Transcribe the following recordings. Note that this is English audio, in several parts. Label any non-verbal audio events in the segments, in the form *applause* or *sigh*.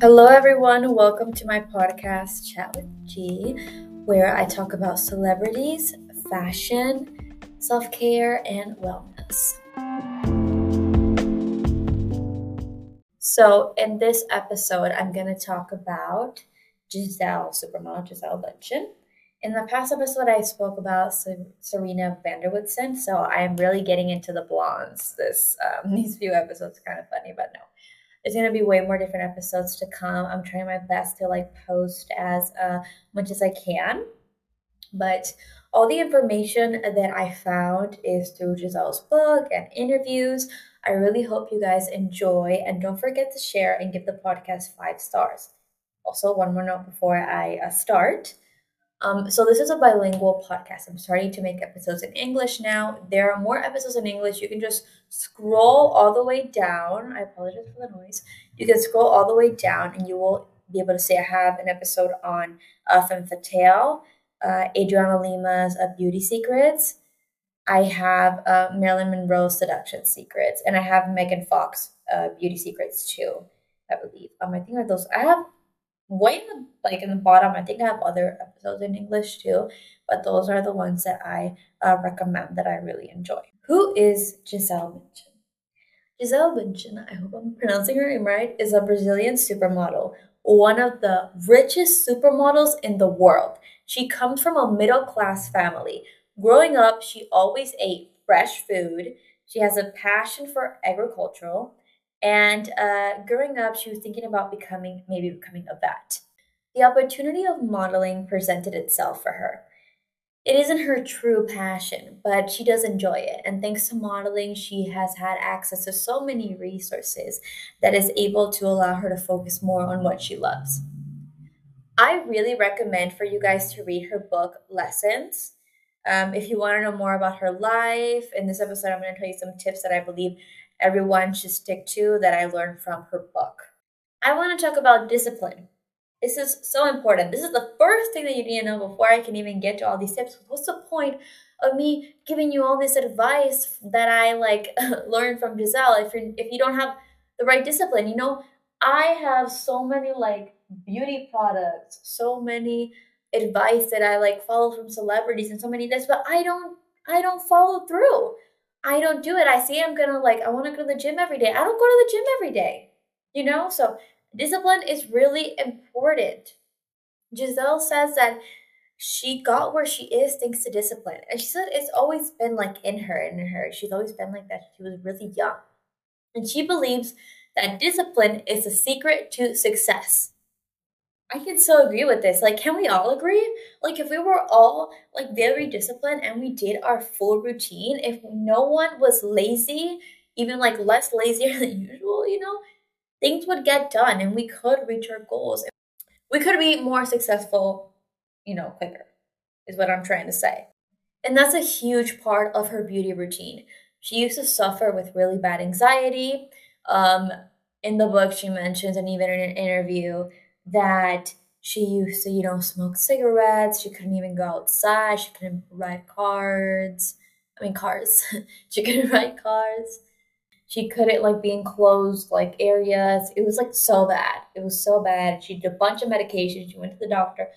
Hello, everyone. Welcome to my podcast, Chat with G, where I talk about celebrities, fashion, self care, and wellness. So, in this episode, I'm going to talk about Gisele, supermodel Gisele Bündchen. In the past episode, I spoke about Serena van der Woodsen, so I am really getting into the blondes. This um, *laughs* these few episodes are kind of funny, but no, there's gonna be way more different episodes to come. I'm trying my best to like post as uh, much as I can, but all the information that I found is through Gisele's book and interviews. I really hope you guys enjoy, and don't forget to share and give the podcast five stars. Also, one more note before I uh, start. Um, so this is a bilingual podcast. I'm starting to make episodes in English now. There are more episodes in English. You can just scroll all the way down. I apologize for the noise. You can scroll all the way down, and you will be able to see I have an episode on uh, Femme Fatale, uh, Adriana Lima's uh, Beauty Secrets. I have uh, Marilyn Monroe's Seduction Secrets, and I have Megan Fox uh, Beauty Secrets too. I believe. Um, I think are those. I have way in the like in the bottom. I think I have other episodes in English too, but those are the ones that I uh, recommend that I really enjoy. Who is Gisele Bündchen? Gisele Bündchen, I hope I'm pronouncing her name right, is a Brazilian supermodel, one of the richest supermodels in the world. She comes from a middle class family. Growing up, she always ate fresh food. She has a passion for agricultural and uh, growing up, she was thinking about becoming, maybe becoming a vet. The opportunity of modeling presented itself for her. It isn't her true passion, but she does enjoy it. And thanks to modeling, she has had access to so many resources that is able to allow her to focus more on what she loves. I really recommend for you guys to read her book, Lessons. Um, if you want to know more about her life, in this episode, I'm going to tell you some tips that I believe everyone should stick to that I learned from her book. I want to talk about discipline. This is so important. This is the first thing that you need to know before I can even get to all these tips. What's the point of me giving you all this advice that I like *laughs* learned from Gisele if you if you don't have the right discipline? You know, I have so many like beauty products, so many advice that I like follow from celebrities and so many this, but I don't I don't follow through. I don't do it. I say I'm gonna like, I wanna go to the gym every day. I don't go to the gym every day, you know? So discipline is really important. Gisele says that she got where she is thanks to discipline. And she said it's always been like in her, in her. She's always been like that. She was really young. And she believes that discipline is the secret to success. I can so agree with this. Like, can we all agree? Like, if we were all like very disciplined and we did our full routine, if no one was lazy, even like less lazier *laughs* than usual, you know, things would get done and we could reach our goals. We could be more successful, you know, quicker, is what I'm trying to say. And that's a huge part of her beauty routine. She used to suffer with really bad anxiety. Um, in the book, she mentions, and even in an interview, that she used to, you know, smoke cigarettes. She couldn't even go outside. She couldn't ride cards. I mean, cars. *laughs* she couldn't *laughs* ride cars. She couldn't like be in closed like areas. It was like so bad. It was so bad. She did a bunch of medications. She went to the doctor.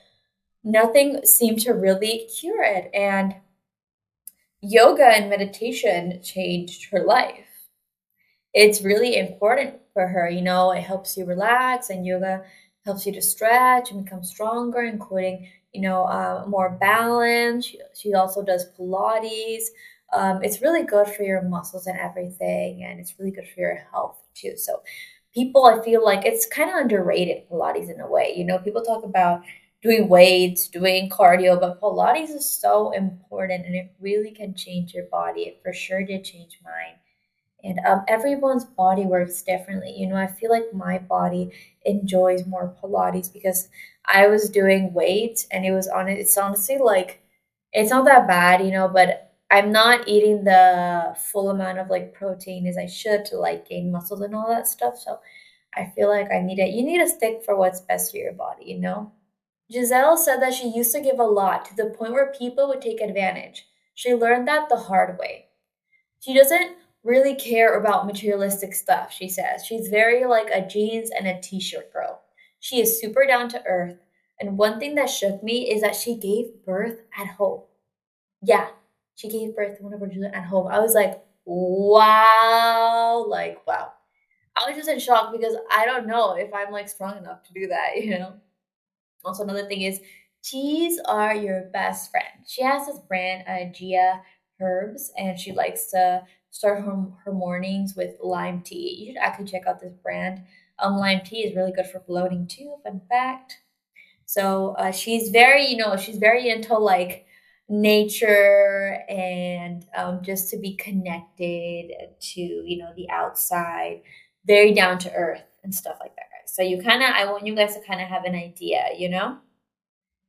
Nothing seemed to really cure it. And yoga and meditation changed her life. It's really important for her. You know, it helps you relax, and yoga helps you to stretch and become stronger, including you know uh, more balance. She, she also does Pilates. Um, it's really good for your muscles and everything, and it's really good for your health too. So, people, I feel like it's kind of underrated Pilates in a way. You know, people talk about doing weights, doing cardio, but Pilates is so important, and it really can change your body. It for sure did change mine and um, everyone's body works differently. You know i feel like my body enjoys more pilates because i was doing weights and it was on it's honestly like it's not that bad you know but i'm not eating the full amount of like protein as i should to like gain muscles and all that stuff. So i feel like i need it. You need to stick for what's best for your body you know? Gisele said that she used to give a lot to the point where people would take advantage. She learned that the hard way. She doesn't really care about materialistic stuff, she says. She's very like a jeans and a t shirt girl. She is super down to earth. And one thing that shook me is that she gave birth at home. Yeah, she gave birth to one of her children at home. I was like, wow, like, wow. I was just in shock because I don't know if I'm like strong enough to do that, *laughs* you know? Also, another thing is teas are your best friend. She has this brand, uh, Gia Herbs, and she likes to start her, her mornings with lime tea. You should actually check out this brand. Um, lime tea is really good for bloating too. Fun fact. So uh, she's very, you know, she's very into like nature and um, just to be connected to, you know, the outside. Very down to earth and stuff like that, guys. So you kind of, I want you guys to kind of have an idea, you know.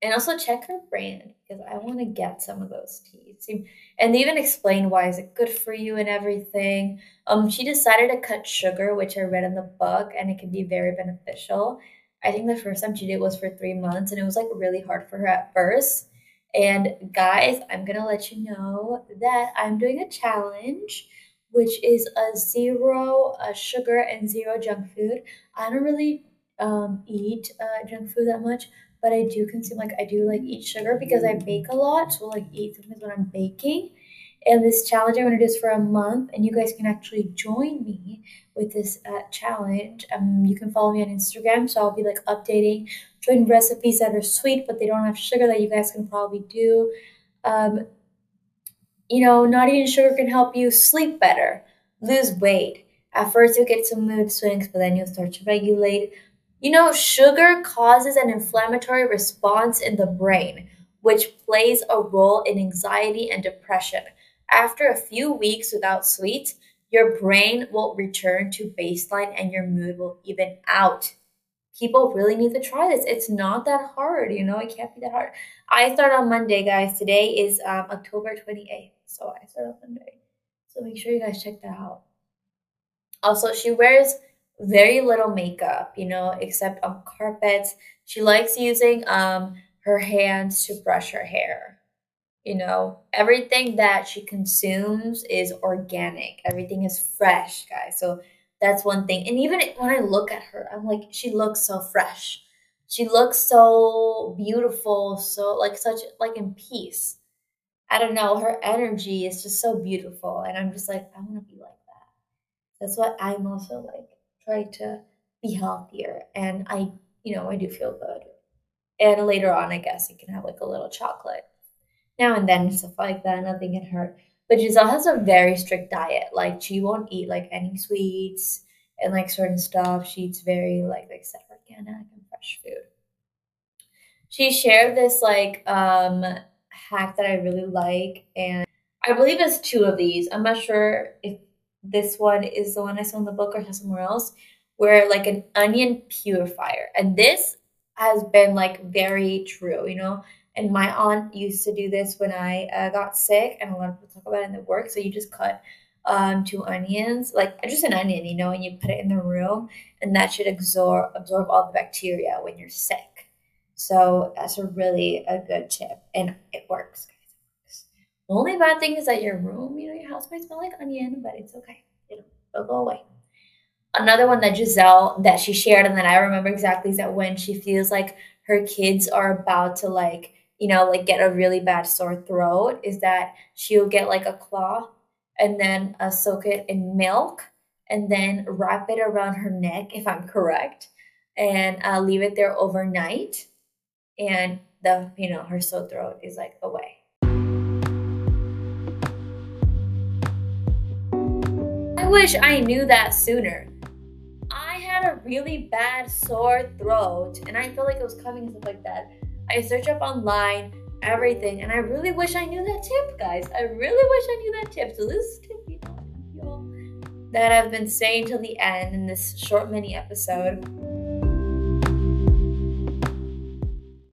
And also check her brand because I want to get some of those teas. And they even explain why is it good for you and everything. Um, she decided to cut sugar, which I read in the book, and it can be very beneficial. I think the first time she did was for three months, and it was like really hard for her at first. And guys, I'm gonna let you know that I'm doing a challenge, which is a zero uh, sugar and zero junk food. I don't really um, eat uh, junk food that much, but I do consume like I do like eat sugar because I bake a lot. So like eat sometimes when I'm baking. And this challenge I'm gonna do is for a month, and you guys can actually join me with this uh, challenge. Um, you can follow me on Instagram, so I'll be like updating, showing recipes that are sweet but they don't have sugar that you guys can probably do. Um, you know, not eating sugar can help you sleep better, lose weight. At first, you'll get some mood swings, but then you'll start to regulate. You know, sugar causes an inflammatory response in the brain, which plays a role in anxiety and depression. After a few weeks without sweets, your brain will return to baseline and your mood will even out. People really need to try this. It's not that hard, you know, it can't be that hard. I start on Monday, guys. Today is um, October 28th, so I start on Monday. So make sure you guys check that out. Also, she wears very little makeup, you know, except on carpets. She likes using um her hands to brush her hair. You know, everything that she consumes is organic. Everything is fresh, guys. So that's one thing. And even when I look at her, I'm like, she looks so fresh. She looks so beautiful, so like such like in peace. I don't know, her energy is just so beautiful. And I'm just like, I want to be like that. That's what I'm also like try to be healthier and I, you know, I do feel good. And later on, I guess you can have like a little chocolate now and then, stuff like that. Nothing can hurt. But Gisele has a very strict diet. Like she won't eat like any sweets and like certain stuff. She eats very like like said organic and fresh food. She shared this like um hack that I really like and I believe it's two of these. I'm not sure if this one is the one I saw in the book or somewhere else, where like an onion purifier. And this has been like very true, you know. And my aunt used to do this when I uh, got sick, and a lot of people talk about it in the work. So you just cut um, two onions, like just an onion, you know, and you put it in the room, and that should absorb absorb all the bacteria when you're sick. So that's a really a good tip, and it works. The only bad thing is that your room, you know, your house might smell like onion, but it's okay. It'll, go away. Another one that Gisele that she shared and that I remember exactly is that when she feels like her kids are about to like, you know, like get a really bad sore throat, is that she'll get like a cloth and then uh, soak it in milk and then wrap it around her neck, if I'm correct, and uh, leave it there overnight. And the, you know, her sore throat is like away. Wish I knew that sooner. I had a really bad sore throat and I felt like it was coming and stuff like that. I searched up online, everything, and I really wish I knew that tip, guys. I really wish I knew that tip. So this tip, you know, that I've been saying till the end in this short mini episode